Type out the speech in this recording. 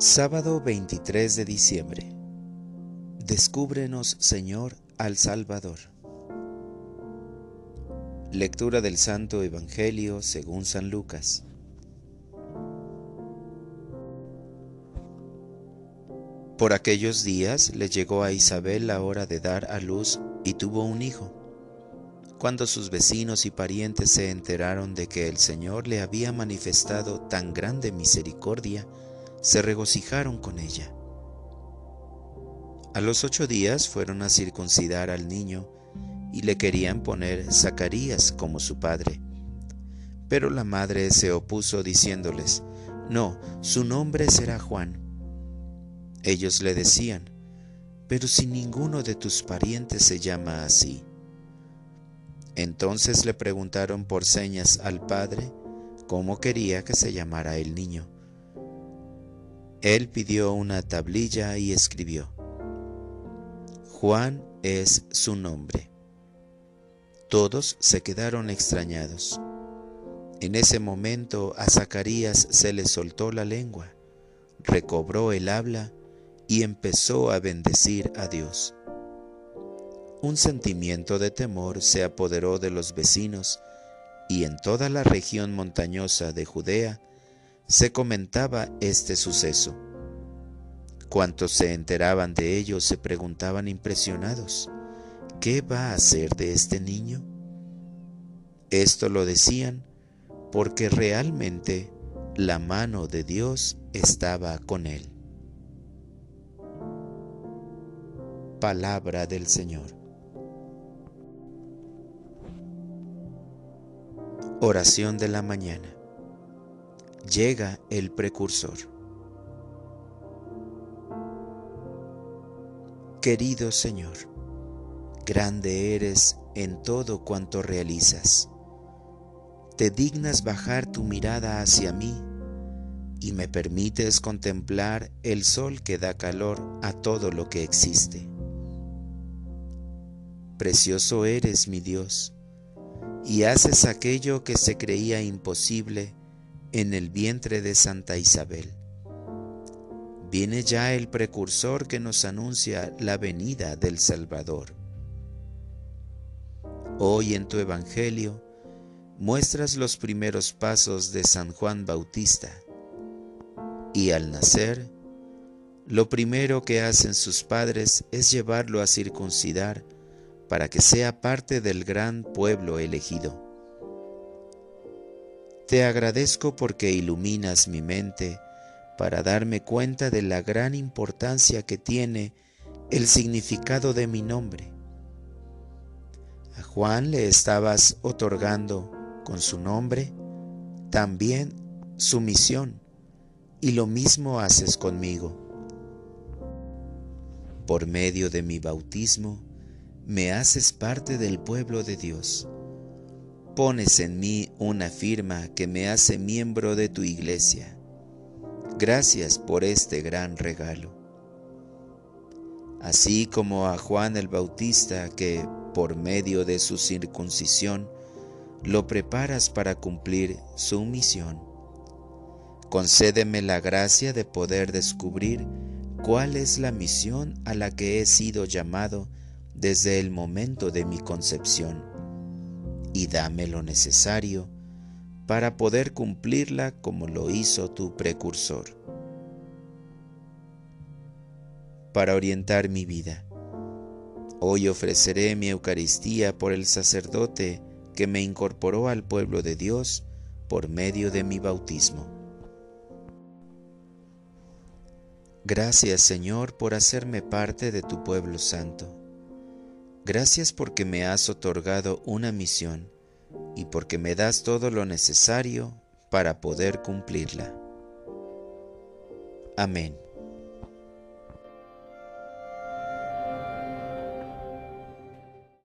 Sábado 23 de diciembre. Descúbrenos, Señor, al Salvador. Lectura del Santo Evangelio según San Lucas. Por aquellos días le llegó a Isabel la hora de dar a luz y tuvo un hijo. Cuando sus vecinos y parientes se enteraron de que el Señor le había manifestado tan grande misericordia, se regocijaron con ella. A los ocho días fueron a circuncidar al niño y le querían poner Zacarías como su padre. Pero la madre se opuso diciéndoles, No, su nombre será Juan. Ellos le decían, Pero si ninguno de tus parientes se llama así. Entonces le preguntaron por señas al padre cómo quería que se llamara el niño. Él pidió una tablilla y escribió, Juan es su nombre. Todos se quedaron extrañados. En ese momento a Zacarías se le soltó la lengua, recobró el habla y empezó a bendecir a Dios. Un sentimiento de temor se apoderó de los vecinos y en toda la región montañosa de Judea se comentaba este suceso. Cuantos se enteraban de ello se preguntaban impresionados, ¿qué va a hacer de este niño? Esto lo decían porque realmente la mano de Dios estaba con él. Palabra del Señor. Oración de la mañana llega el precursor. Querido Señor, grande eres en todo cuanto realizas. Te dignas bajar tu mirada hacia mí y me permites contemplar el sol que da calor a todo lo que existe. Precioso eres, mi Dios, y haces aquello que se creía imposible en el vientre de Santa Isabel. Viene ya el precursor que nos anuncia la venida del Salvador. Hoy en tu Evangelio muestras los primeros pasos de San Juan Bautista y al nacer, lo primero que hacen sus padres es llevarlo a circuncidar para que sea parte del gran pueblo elegido. Te agradezco porque iluminas mi mente para darme cuenta de la gran importancia que tiene el significado de mi nombre. A Juan le estabas otorgando con su nombre también su misión y lo mismo haces conmigo. Por medio de mi bautismo me haces parte del pueblo de Dios pones en mí una firma que me hace miembro de tu iglesia. Gracias por este gran regalo. Así como a Juan el Bautista que, por medio de su circuncisión, lo preparas para cumplir su misión. Concédeme la gracia de poder descubrir cuál es la misión a la que he sido llamado desde el momento de mi concepción y dame lo necesario para poder cumplirla como lo hizo tu precursor. Para orientar mi vida, hoy ofreceré mi Eucaristía por el sacerdote que me incorporó al pueblo de Dios por medio de mi bautismo. Gracias Señor por hacerme parte de tu pueblo santo Gracias porque me has otorgado una misión y porque me das todo lo necesario para poder cumplirla. Amén.